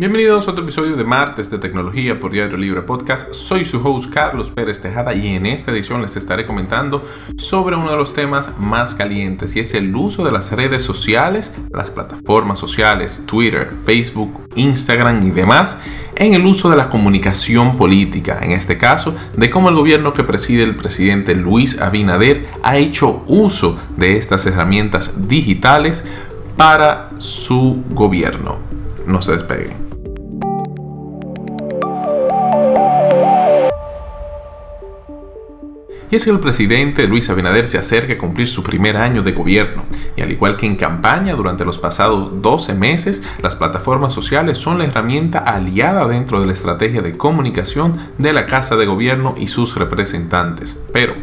Bienvenidos a otro episodio de Martes de Tecnología por Diario Libre Podcast. Soy su host Carlos Pérez Tejada y en esta edición les estaré comentando sobre uno de los temas más calientes y es el uso de las redes sociales, las plataformas sociales, Twitter, Facebook, Instagram y demás en el uso de la comunicación política, en este caso, de cómo el gobierno que preside el presidente Luis Abinader ha hecho uso de estas herramientas digitales para su gobierno. No se despeguen. Y es que el presidente Luis Abinader se acerca a cumplir su primer año de gobierno, y al igual que en campaña durante los pasados 12 meses, las plataformas sociales son la herramienta aliada dentro de la estrategia de comunicación de la Casa de Gobierno y sus representantes. Pero,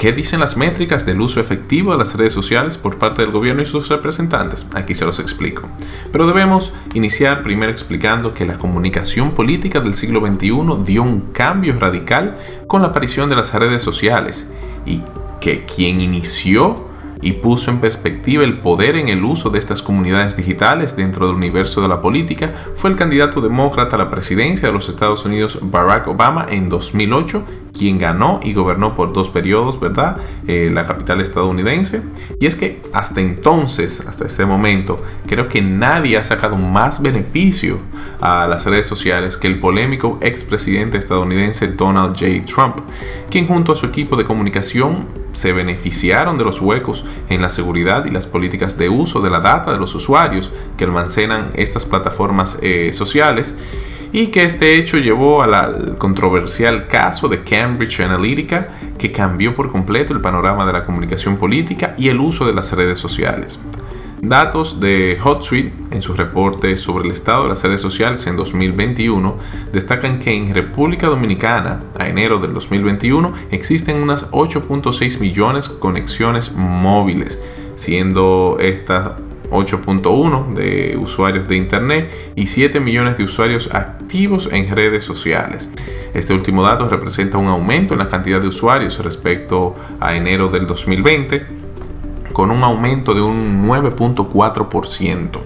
¿Qué dicen las métricas del uso efectivo de las redes sociales por parte del gobierno y sus representantes? Aquí se los explico. Pero debemos iniciar primero explicando que la comunicación política del siglo XXI dio un cambio radical con la aparición de las redes sociales y que quien inició y puso en perspectiva el poder en el uso de estas comunidades digitales dentro del universo de la política fue el candidato demócrata a la presidencia de los Estados Unidos Barack Obama en 2008 quien ganó y gobernó por dos periodos, ¿verdad? Eh, la capital estadounidense. Y es que hasta entonces, hasta este momento, creo que nadie ha sacado más beneficio a las redes sociales que el polémico expresidente estadounidense Donald J. Trump, quien junto a su equipo de comunicación se beneficiaron de los huecos en la seguridad y las políticas de uso de la data de los usuarios que almacenan estas plataformas eh, sociales y que este hecho llevó al controversial caso de Cambridge Analytica que cambió por completo el panorama de la comunicación política y el uso de las redes sociales. Datos de HotSuite en su reporte sobre el estado de las redes sociales en 2021 destacan que en República Dominicana, a enero del 2021, existen unas 8.6 millones de conexiones móviles, siendo estas 8.1 de usuarios de Internet y 7 millones de usuarios activos en redes sociales. Este último dato representa un aumento en la cantidad de usuarios respecto a enero del 2020, con un aumento de un 9.4%.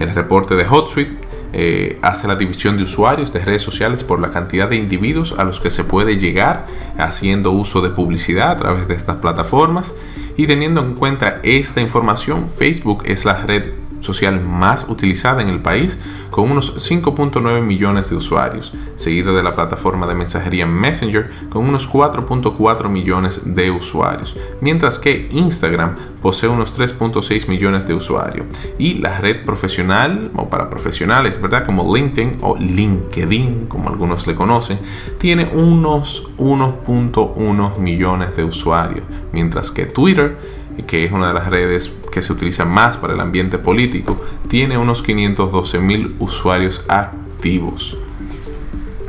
El reporte de HotSuite eh, hace la división de usuarios de redes sociales por la cantidad de individuos a los que se puede llegar haciendo uso de publicidad a través de estas plataformas. Y teniendo en cuenta esta información, Facebook es la red social más utilizada en el país, con unos 5.9 millones de usuarios, seguida de la plataforma de mensajería Messenger, con unos 4.4 millones de usuarios, mientras que Instagram posee unos 3.6 millones de usuarios. Y la red profesional, o para profesionales, ¿verdad? Como LinkedIn o LinkedIn, como algunos le conocen, tiene unos 1.1 millones de usuarios, mientras que Twitter que es una de las redes que se utiliza más para el ambiente político, tiene unos 512 mil usuarios activos.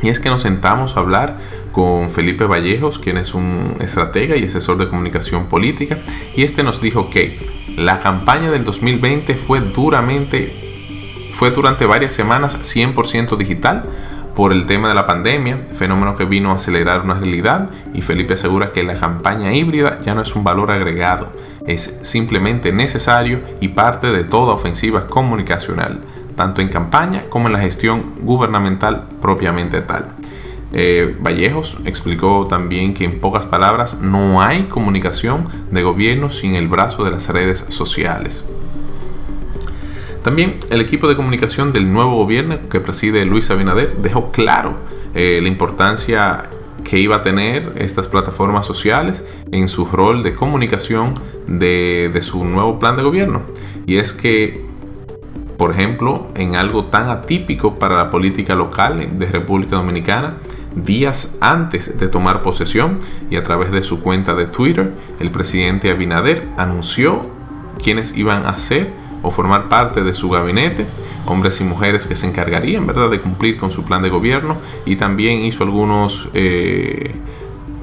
Y es que nos sentamos a hablar con Felipe Vallejos, quien es un estratega y asesor de comunicación política, y este nos dijo que la campaña del 2020 fue duramente, fue durante varias semanas 100% digital, por el tema de la pandemia, fenómeno que vino a acelerar una realidad y Felipe asegura que la campaña híbrida ya no es un valor agregado, es simplemente necesario y parte de toda ofensiva comunicacional, tanto en campaña como en la gestión gubernamental propiamente tal. Eh, Vallejos explicó también que en pocas palabras no hay comunicación de gobierno sin el brazo de las redes sociales. También el equipo de comunicación del nuevo gobierno que preside Luis Abinader dejó claro eh, la importancia que iba a tener estas plataformas sociales en su rol de comunicación de, su nuevo plan de gobierno. Y es que por ejemplo, en algo tan atípico para la política local de República Dominicana, días antes de tomar posesión y a través de su cuenta de Twitter, el presidente Abinader anunció quiénes iban a ser o formar parte de su gabinete, hombres y mujeres que se encargarían ¿verdad? de cumplir con su plan de gobierno y también hizo algunos, eh,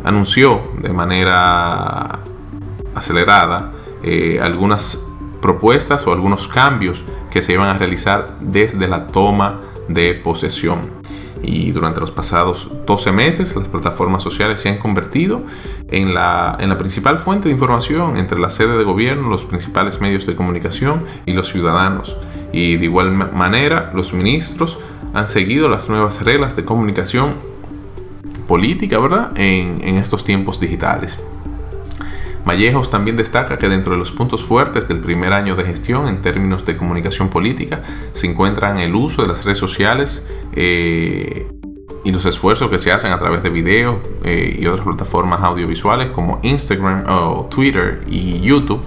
anunció de manera acelerada eh, algunas propuestas o algunos cambios que se iban a realizar desde la toma de posesión y durante los pasados 12 meses las plataformas sociales se han convertido en la, en la principal fuente de información entre la sede de gobierno, los principales medios de comunicación y los ciudadanos. Y de igual manera, los ministros han seguido las nuevas reglas de comunicación política, ¿verdad? En, en estos tiempos digitales. Vallejos también destaca que dentro de los puntos fuertes del primer año de gestión en términos de comunicación política se encuentran el uso de las redes sociales eh, y los esfuerzos que se hacen a través de videos eh, y otras plataformas audiovisuales como Instagram o Twitter y YouTube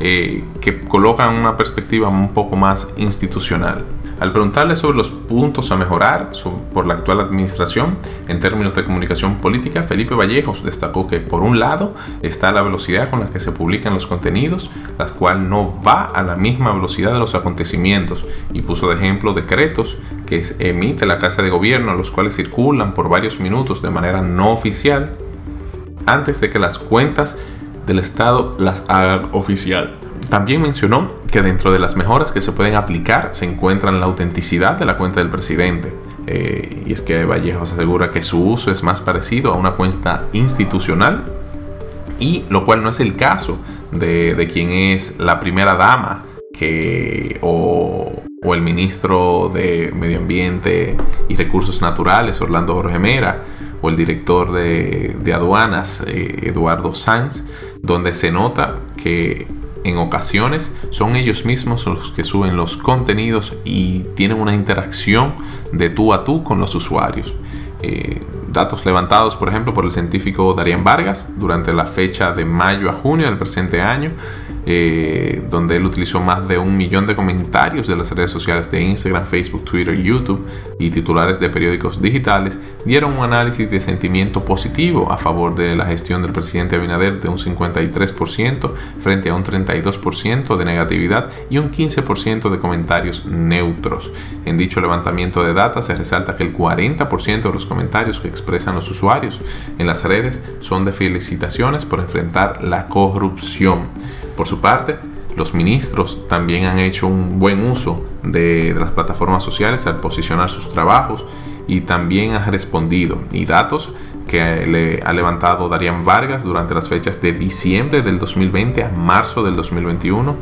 eh, que colocan una perspectiva un poco más institucional. Al preguntarle sobre los puntos a mejorar por la actual administración en términos de comunicación política, Felipe Vallejos destacó que por un lado está la velocidad con la que se publican los contenidos, la cual no va a la misma velocidad de los acontecimientos, y puso de ejemplo decretos que emite la Casa de Gobierno, los cuales circulan por varios minutos de manera no oficial antes de que las cuentas del Estado las hagan oficial. También mencionó que dentro de las mejoras que se pueden aplicar se encuentran la autenticidad de la cuenta del presidente. Eh, y es que Vallejos asegura que su uso es más parecido a una cuenta institucional, y lo cual no es el caso de, quien es la primera dama que, o, el ministro de Medio Ambiente y Recursos Naturales, Orlando Jorge Mera, o el director de, aduanas, eh, Eduardo Sanz, donde se nota que en ocasiones son ellos mismos los que suben los contenidos y tienen una interacción de tú a tú con los usuarios. Eh, datos levantados, por ejemplo, por el científico Darían Vargas durante la fecha de mayo a junio del presente año, eh, donde él utilizó más de un millón de comentarios de las redes sociales de Instagram, Facebook, Twitter, YouTube y titulares de periódicos digitales, dieron un análisis de sentimiento positivo a favor de la gestión del presidente Abinader de un 53% frente a un 32% de negatividad y un 15% de comentarios neutros. En dicho levantamiento de datos se resalta que el 40% de los comentarios que expresan los usuarios en las redes son de felicitaciones por enfrentar la corrupción. Por su parte, los ministros también han hecho un buen uso de, las plataformas sociales al posicionar sus trabajos y también han respondido. Y datos que le ha levantado Darían Vargas durante las fechas de diciembre del 2020 a marzo del 2021,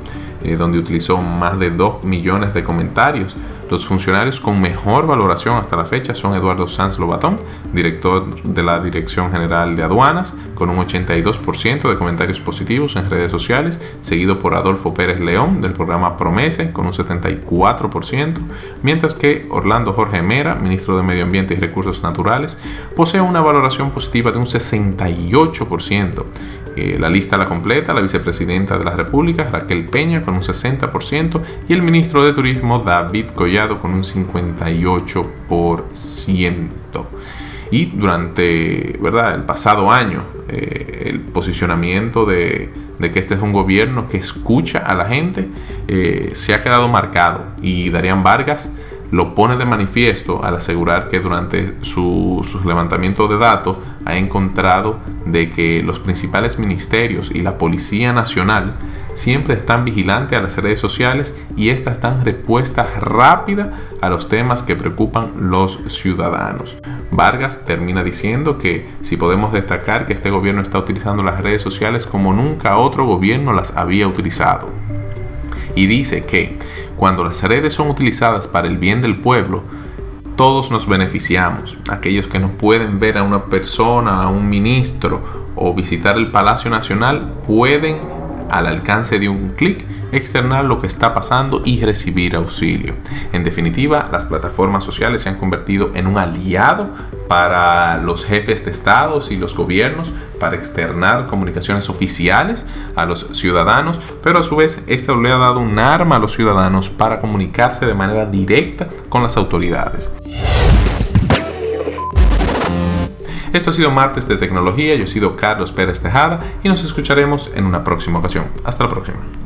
eh, donde utilizó más de 2 millones de comentarios los funcionarios con mejor valoración hasta la fecha son Eduardo Sanz Lobatón, director de la Dirección General de Aduanas, con un 82% de comentarios positivos en redes sociales, seguido por Adolfo Pérez León del programa Promese con un 74%, mientras que Orlando Jorge Mera, ministro de Medio Ambiente y Recursos Naturales, posee una valoración positiva de un 68%. Eh, la lista la completa la vicepresidenta de la República, Raquel Peña, con un 60%, y el ministro de Turismo, David Collado, con un 58%. Y durante ¿verdad? el pasado año, eh, el posicionamiento de, que este es un gobierno que escucha a la gente eh, se ha quedado marcado. Y Darían Vargas lo pone de manifiesto al asegurar que durante sus su levantamientos de datos ha encontrado de que los principales ministerios y la Policía Nacional siempre están vigilantes a las redes sociales y estas dan respuesta rápida a los temas que preocupan los ciudadanos. Vargas termina diciendo que si podemos destacar que este gobierno está utilizando las redes sociales como nunca otro gobierno las había utilizado y dice que cuando las redes son utilizadas para el bien del pueblo, todos nos beneficiamos. Aquellos que no pueden ver a una persona, a un ministro o visitar el Palacio Nacional pueden al alcance de un clic externar lo que está pasando y recibir auxilio. En definitiva, las plataformas sociales se han convertido en un aliado para los jefes de estados y los gobiernos para externar comunicaciones oficiales a los ciudadanos, pero a su vez esto le ha dado un arma a los ciudadanos para comunicarse de manera directa con las autoridades. Esto ha sido Martes de Tecnología, yo he sido Carlos Pérez Tejada y nos escucharemos en una próxima ocasión. Hasta la próxima.